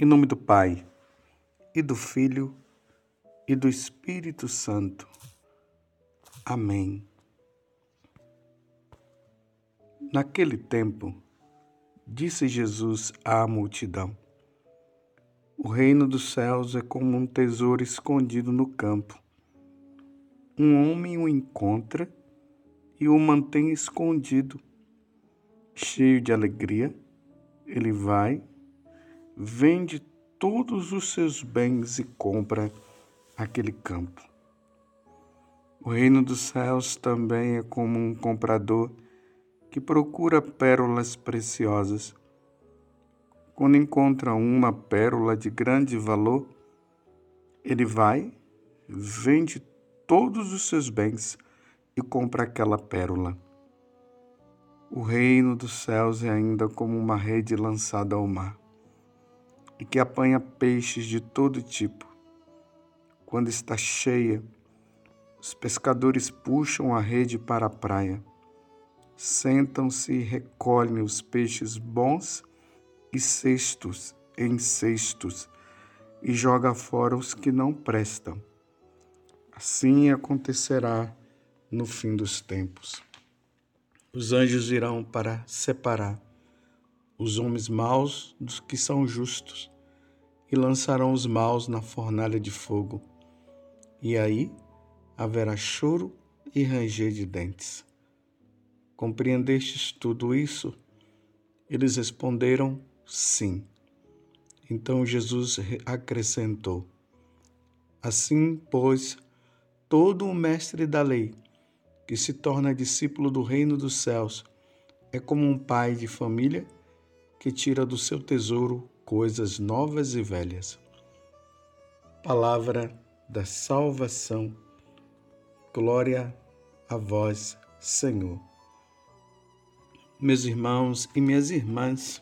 Em nome do Pai, e do Filho, e do Espírito Santo. Amém. Naquele tempo, disse Jesus à multidão: O reino dos céus é como um tesouro escondido no campo. Um homem o encontra e o mantém escondido. Cheio de alegria, ele vai vende todos os seus bens e compra aquele campo. O reino dos céus também é como um comprador que procura pérolas preciosas. Quando encontra uma pérola de grande valor, ele vai, vende todos os seus bens e compra aquela pérola. O reino dos céus é ainda como uma rede lançada ao mar e que apanha peixes de todo tipo. Quando está cheia, os pescadores puxam a rede para a praia. Sentam-se e recolhem os peixes bons e cestos em cestos e joga fora os que não prestam. Assim acontecerá no fim dos tempos. Os anjos irão para separar os homens maus dos que são justos, e lançarão os maus na fornalha de fogo. E aí haverá choro e ranger de dentes. Compreendestes tudo isso? Eles responderam: Sim. Então Jesus acrescentou: Assim, pois, todo o mestre da lei que se torna discípulo do reino dos céus é como um pai de família que tira do seu tesouro coisas novas e velhas. Palavra da salvação. Glória a vós, Senhor. Meus irmãos e minhas irmãs,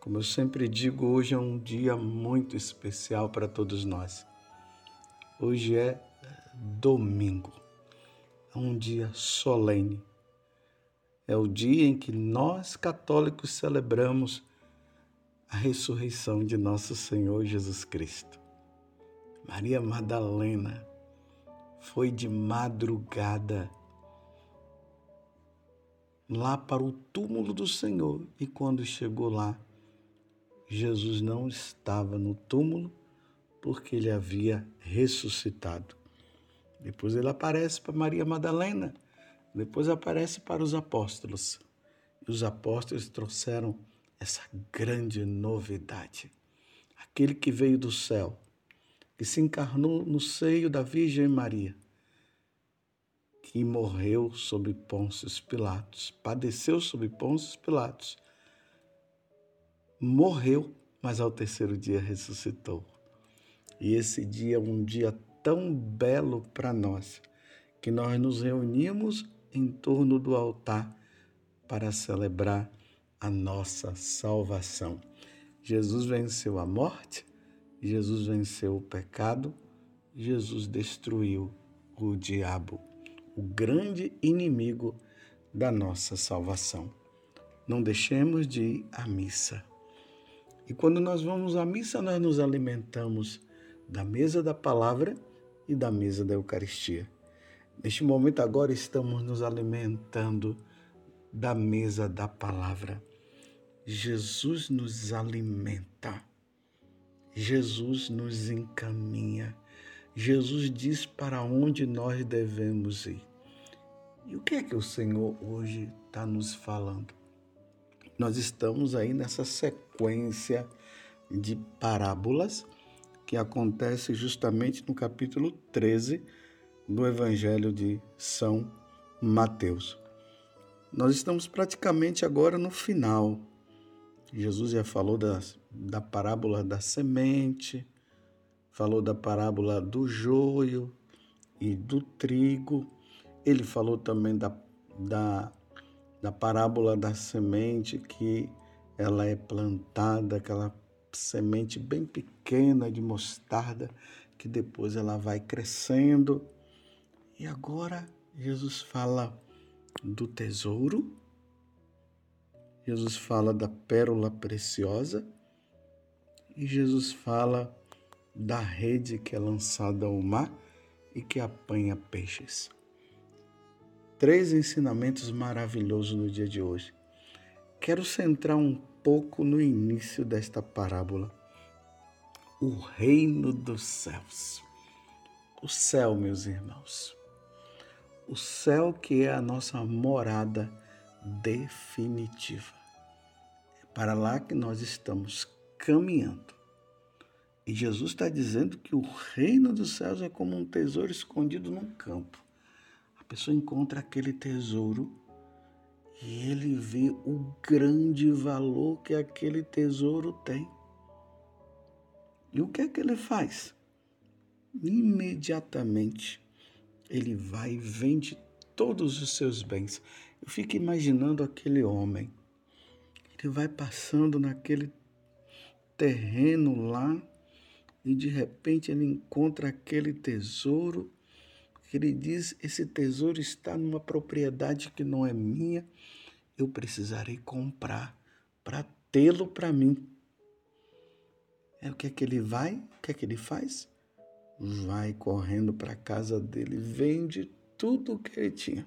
como eu sempre digo, hoje é um dia muito especial para todos nós. Hoje é domingo, é um dia solene é o dia em que nós católicos celebramos a ressurreição de nosso Senhor Jesus Cristo. Maria Madalena foi de madrugada lá para o túmulo do Senhor e quando chegou lá, Jesus não estava no túmulo porque ele havia ressuscitado. Depois ele aparece para Maria Madalena depois aparece para os apóstolos. E os apóstolos trouxeram essa grande novidade. Aquele que veio do céu, que se encarnou no seio da Virgem Maria, que morreu sob Pôncio Pilatos, padeceu sob Pôncio Pilatos, morreu, mas ao terceiro dia ressuscitou. E esse dia é um dia tão belo para nós, que nós nos reunimos em torno do altar para celebrar a nossa salvação. Jesus venceu a morte, Jesus venceu o pecado, Jesus destruiu o diabo, o grande inimigo da nossa salvação. Não deixemos de ir à missa. E quando nós vamos à missa, nós nos alimentamos da mesa da palavra e da mesa da Eucaristia. Neste momento, agora, estamos nos alimentando da mesa da palavra. Jesus nos alimenta, Jesus nos encaminha, Jesus diz para onde nós devemos ir. E o que é que o Senhor hoje está nos falando? Nós estamos aí nessa sequência de parábolas que acontece justamente no capítulo 13 do Evangelho de São Mateus. Nós estamos praticamente agora no final. Jesus já falou da, da parábola da semente, falou da parábola do joio e do trigo. Ele falou também da, da, da parábola da semente que ela é plantada, aquela semente bem pequena de mostarda, que depois ela vai crescendo e agora Jesus fala do tesouro, Jesus fala da pérola preciosa E Jesus fala da rede que é lançada ao mar e que apanha peixes. Três ensinamentos maravilhosos no dia de hoje. Quero centrar um pouco no início desta parábola. O reino dos céus. O céu, meus irmãos. O céu que é a nossa morada definitiva. É para lá que nós estamos caminhando. E Jesus está dizendo que o reino dos céus é como um tesouro escondido num campo. A pessoa encontra aquele tesouro e ele vê o grande valor que aquele tesouro tem. E o que é que ele faz? Imediatamente ele vai e vende todos os seus bens. Eu fico imaginando aquele homem. Ele vai passando naquele terreno lá e de repente ele encontra aquele tesouro. Ele diz: Esse tesouro está numa propriedade que não é minha, eu precisarei comprar para tê-lo para mim. É o que é que ele vai? O que é que ele faz? Vai correndo para a casa dele, vende tudo o que ele tinha.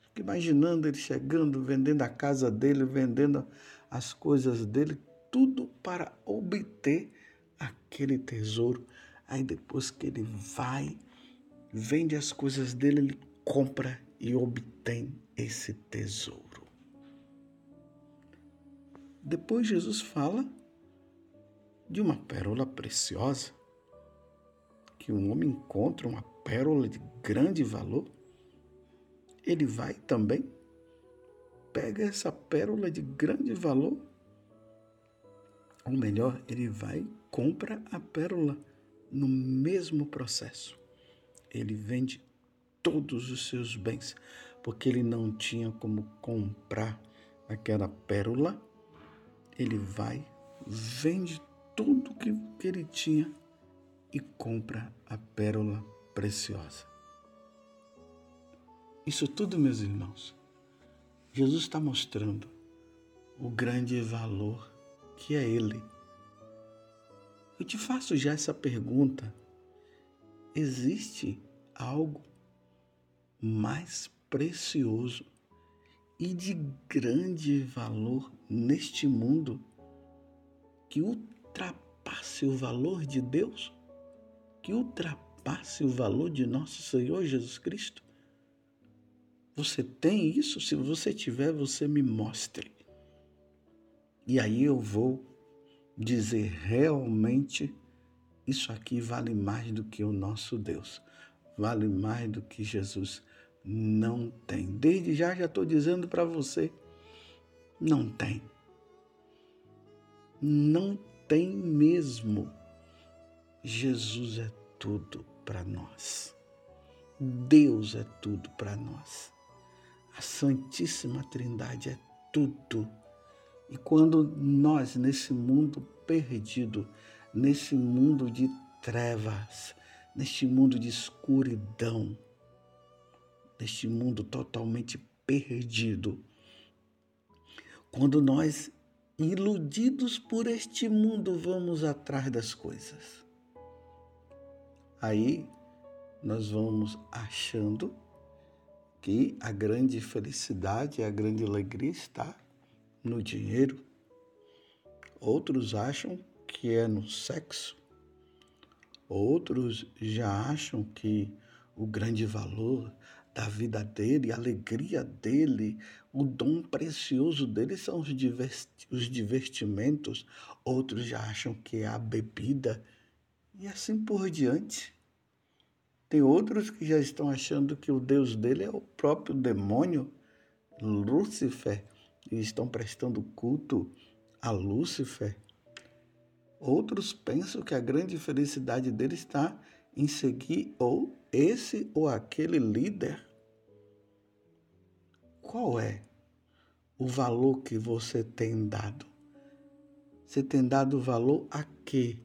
Fico imaginando ele chegando, vendendo a casa dele, vendendo as coisas dele, tudo para obter aquele tesouro. Aí depois que ele vai, vende as coisas dele, ele compra e obtém esse tesouro. Depois Jesus fala de uma pérola preciosa, que um homem encontra uma pérola de grande valor. Ele vai também, pega essa pérola de grande valor ou melhor, ele vai e compra a pérola no mesmo processo. Ele vende todos os seus bens, porque ele não tinha como comprar aquela pérola. Ele vai, vende tudo que, que ele tinha e compra a pérola preciosa. Isso tudo, meus irmãos, Jesus está mostrando o grande valor que é Ele. Eu te faço já essa pergunta: existe algo mais precioso e de grande valor neste mundo que ultrapasse o valor de Deus? Que ultrapasse o valor de nosso Senhor Jesus Cristo? Você tem isso? Se você tiver, você me mostre. E aí eu vou dizer realmente isso aqui vale mais do que o nosso Deus, vale mais do que Jesus não tem. Desde já já estou dizendo para você, não tem. Não tem mesmo. Jesus é tudo para nós. Deus é tudo para nós. A Santíssima Trindade é tudo e quando nós, nesse mundo perdido, nesse mundo de trevas, neste mundo de escuridão, neste mundo totalmente perdido, quando nós, iludidos por este mundo, vamos atrás das coisas, aí nós vamos achando que a grande felicidade, a grande alegria está no dinheiro, outros acham que é no sexo, outros já acham que o grande valor da vida dele, a alegria dele, o dom precioso dele são os, os divertimentos, outros já acham que é a bebida e assim por diante. Tem outros que já estão achando que o Deus dele é o próprio demônio, Lúcifer, e estão prestando culto a Lúcifer. Outros pensam que a grande felicidade dele está em seguir ou esse ou aquele líder. Qual é o valor que você tem dado? Você tem dado valor a quê?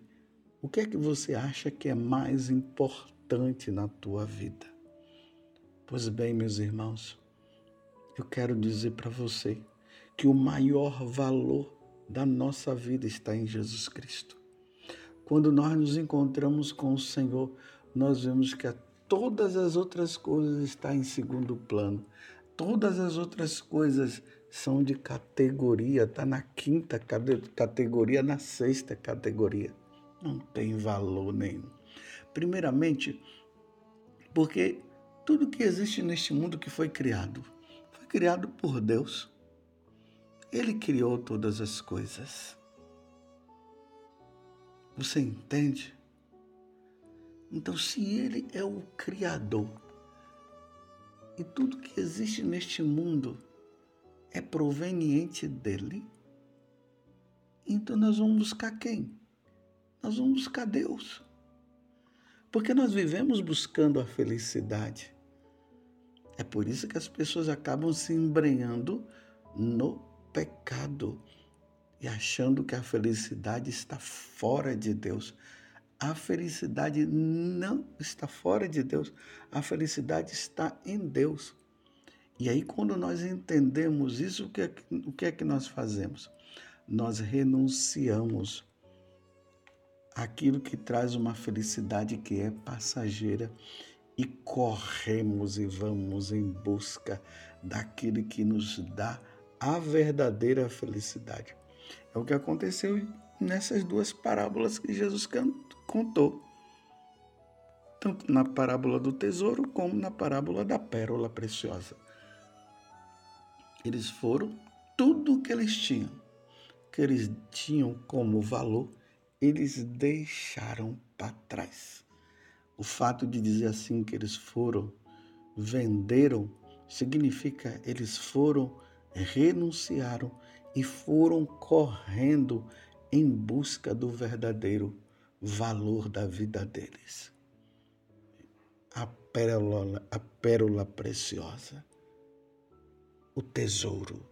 O que é que você acha que é mais importante na tua vida? Pois bem, meus irmãos, eu quero dizer para você que o maior valor da nossa vida está em Jesus Cristo. Quando nós nos encontramos com o Senhor, nós vemos que todas as outras coisas estão em segundo plano. Todas as outras coisas são de categoria, está na quinta categoria, na sexta categoria. Não tem valor nenhum. Primeiramente, porque tudo que existe neste mundo que foi criado, foi criado por Deus. Ele criou todas as coisas. Você entende? Então, se Ele é o Criador e tudo que existe neste mundo é proveniente dele, então nós vamos buscar quem? Nós vamos buscar Deus. Porque nós vivemos buscando a felicidade. É por isso que as pessoas acabam se embrenhando no pecado e achando que a felicidade está fora de Deus. A felicidade não está fora de Deus, a felicidade está em Deus. E aí, quando nós entendemos isso, o que é, que, é que nós fazemos? Nós renunciamos aquilo que traz uma felicidade que é passageira e corremos e vamos em busca daquilo que nos dá a verdadeira felicidade. É o que aconteceu nessas duas parábolas que Jesus contou. Tanto na parábola do tesouro como na parábola da pérola preciosa. Eles foram tudo o que eles tinham, que eles tinham como valor, eles deixaram para trás. O fato de dizer assim que eles foram, venderam, significa eles foram renunciaram e foram correndo em busca do verdadeiro valor da vida deles. A pérola, a pérola preciosa, o tesouro.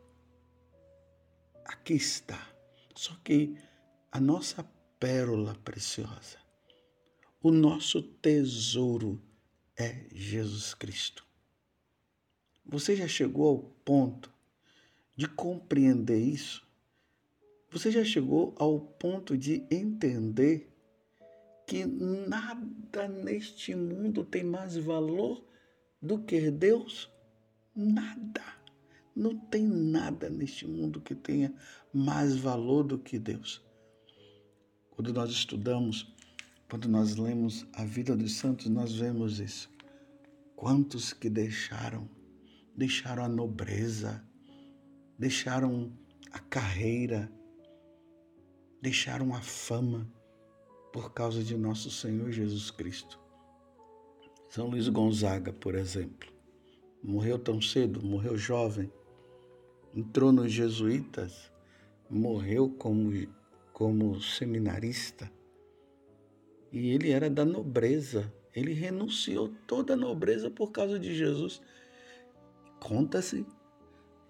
Aqui está. Só que a nossa pérola preciosa, o nosso tesouro é Jesus Cristo. Você já chegou ao ponto de compreender isso, você já chegou ao ponto de entender que nada neste mundo tem mais valor do que Deus? Nada. Não tem nada neste mundo que tenha mais valor do que Deus. Quando nós estudamos, quando nós lemos a vida dos santos, nós vemos isso. Quantos que deixaram, deixaram a nobreza, deixaram a carreira, deixaram a fama por causa de nosso Senhor Jesus Cristo. São Luís Gonzaga, por exemplo, morreu tão cedo, morreu jovem, entrou nos jesuítas, morreu como, como seminarista. E ele era da nobreza, ele renunciou toda a nobreza por causa de Jesus. Conta-se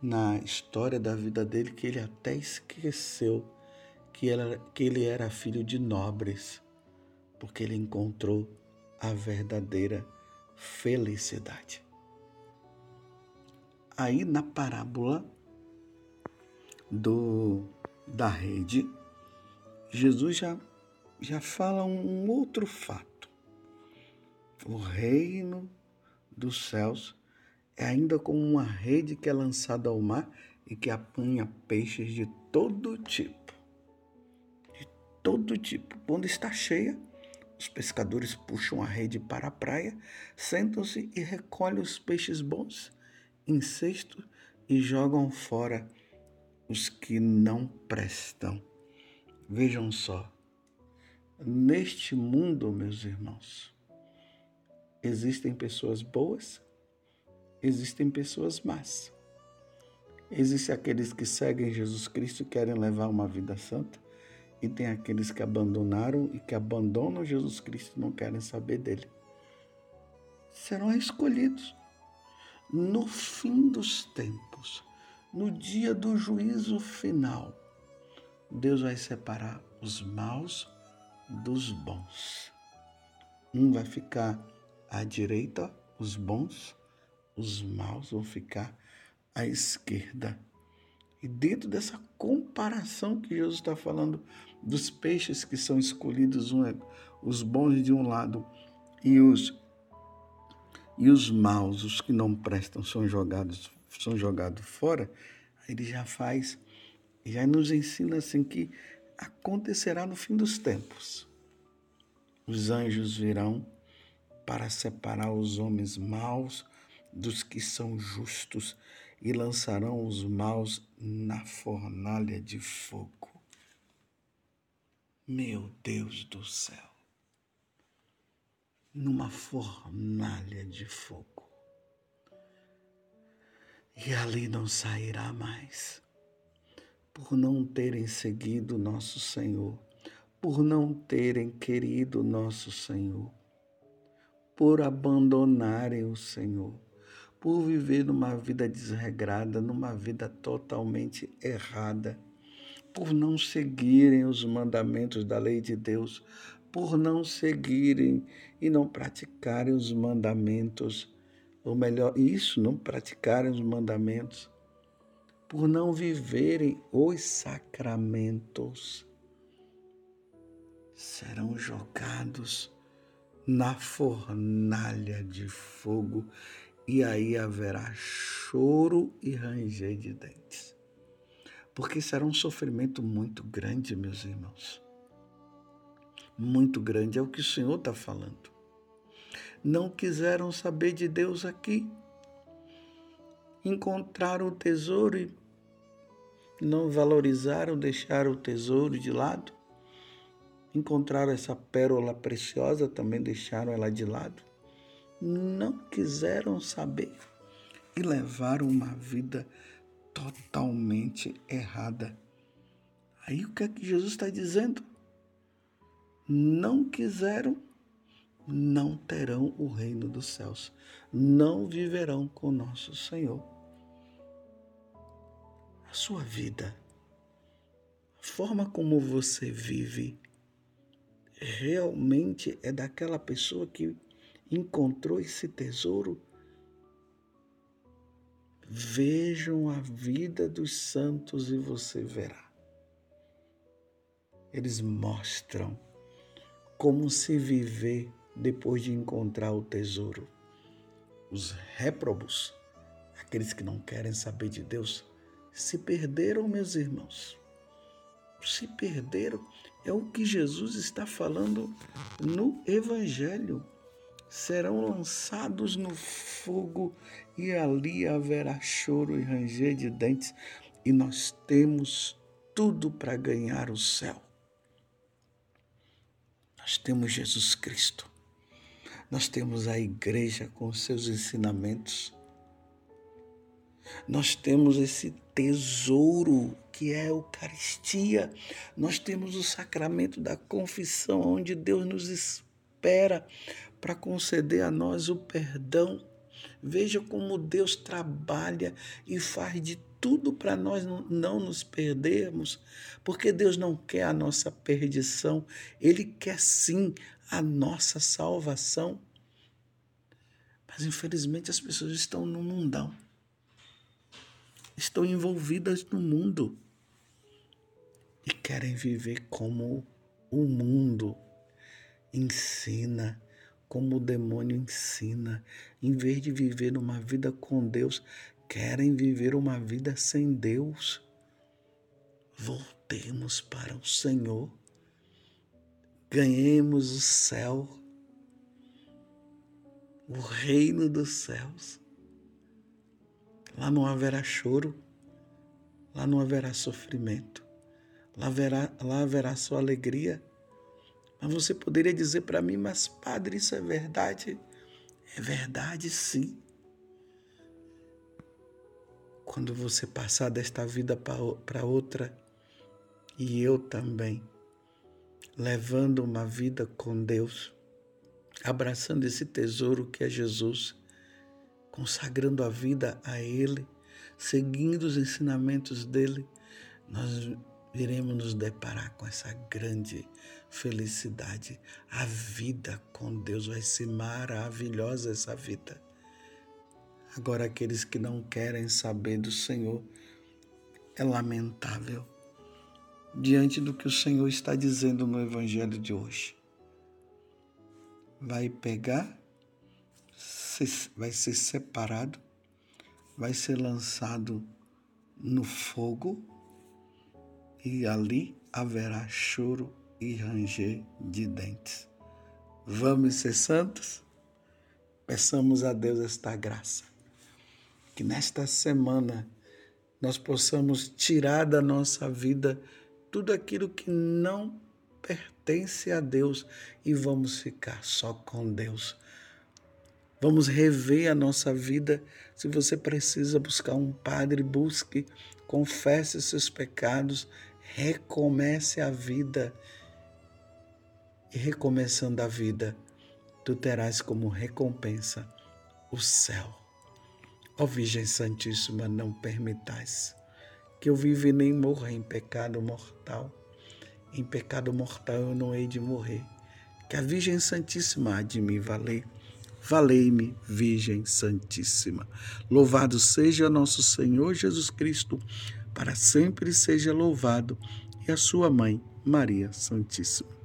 na história da vida dele que ele até esqueceu que, ela, que ele era filho de nobres, porque ele encontrou a verdadeira felicidade. Aí na parábola do da rede, Jesus já, já fala um outro fato. O reino dos céus é ainda como uma rede que é lançada ao mar e que apanha peixes de todo tipo. De todo tipo. Quando está cheia, os pescadores puxam a rede para a praia, sentam-se e recolhem os peixes bons em cesto e jogam fora os que não prestam. Vejam só, neste mundo, meus irmãos, existem pessoas boas existem pessoas más. Existem aqueles que seguem Jesus Cristo e querem levar uma vida santa, e tem aqueles que abandonaram e que abandonam Jesus Cristo e não querem saber dele. Serão escolhidos no fim dos tempos, no dia do juízo final. Deus vai separar os maus dos bons. Um vai ficar à direita, os bons, os maus vão ficar à esquerda. E dentro dessa comparação que Jesus está falando dos peixes que são escolhidos, um, é, os bons de um lado e os e os maus, os que não prestam, são jogados são jogados fora, ele já faz, já nos ensina assim que acontecerá no fim dos tempos. Os anjos virão para separar os homens maus dos que são justos e lançarão os maus na fornalha de fogo. Meu Deus do céu! Numa fornalha de fogo. E ali não sairá mais, por não terem seguido nosso Senhor, por não terem querido nosso Senhor, por abandonarem o Senhor por viver numa vida desregrada, numa vida totalmente errada, por não seguirem os mandamentos da lei de Deus, por não seguirem e não praticarem os mandamentos, ou melhor, isso, não praticarem os mandamentos, por não viverem os sacramentos, serão jogados na fornalha de fogo e aí haverá choro e ranger de dentes. Porque será um sofrimento muito grande, meus irmãos. Muito grande, é o que o Senhor está falando. Não quiseram saber de Deus aqui. Encontraram o tesouro e não valorizaram, deixaram o tesouro de lado. Encontraram essa pérola preciosa, também deixaram ela de lado não quiseram saber e levaram uma vida totalmente errada. Aí o que é que Jesus está dizendo? Não quiseram, não terão o reino dos céus, não viverão com nosso Senhor. A sua vida, a forma como você vive, realmente é daquela pessoa que encontrou esse tesouro, vejam a vida dos santos e você verá. Eles mostram como se viver depois de encontrar o tesouro. Os réprobos, aqueles que não querem saber de Deus, se perderam, meus irmãos. Se perderam. É o que Jesus está falando no Evangelho serão lançados no fogo e ali haverá choro e ranger de dentes, e nós temos tudo para ganhar o céu. Nós temos Jesus Cristo, nós temos a igreja com seus ensinamentos, nós temos esse tesouro que é a Eucaristia, nós temos o sacramento da confissão, onde Deus nos espera para conceder a nós o perdão. Veja como Deus trabalha e faz de tudo para nós não nos perdermos, porque Deus não quer a nossa perdição, Ele quer sim a nossa salvação. Mas infelizmente as pessoas estão no mundão, estão envolvidas no mundo e querem viver como o mundo ensina como o demônio ensina. Em vez de viver uma vida com Deus, querem viver uma vida sem Deus. Voltemos para o Senhor. Ganhemos o céu, o reino dos céus. Lá não haverá choro, lá não haverá sofrimento, lá haverá, lá haverá só alegria mas você poderia dizer para mim, mas padre, isso é verdade? É verdade, sim. Quando você passar desta vida para outra, e eu também, levando uma vida com Deus, abraçando esse tesouro que é Jesus, consagrando a vida a Ele, seguindo os ensinamentos dele, nós iremos nos deparar com essa grande felicidade. A vida com Deus vai ser maravilhosa essa vida. Agora aqueles que não querem saber do Senhor, é lamentável diante do que o Senhor está dizendo no Evangelho de hoje. Vai pegar, vai ser separado, vai ser lançado no fogo e ali haverá choro e ranger de dentes. Vamos ser santos? Peçamos a Deus esta graça. Que nesta semana nós possamos tirar da nossa vida tudo aquilo que não pertence a Deus e vamos ficar só com Deus. Vamos rever a nossa vida. Se você precisa buscar um padre, busque, confesse seus pecados, recomece a vida. E recomeçando a vida, tu terás como recompensa o céu. Ó Virgem Santíssima, não permitais que eu vive nem morra em pecado mortal. Em pecado mortal eu não hei de morrer. Que a Virgem Santíssima há de me valer. Valei-me, Virgem Santíssima. Louvado seja nosso Senhor Jesus Cristo, para sempre seja louvado, e a sua mãe, Maria Santíssima.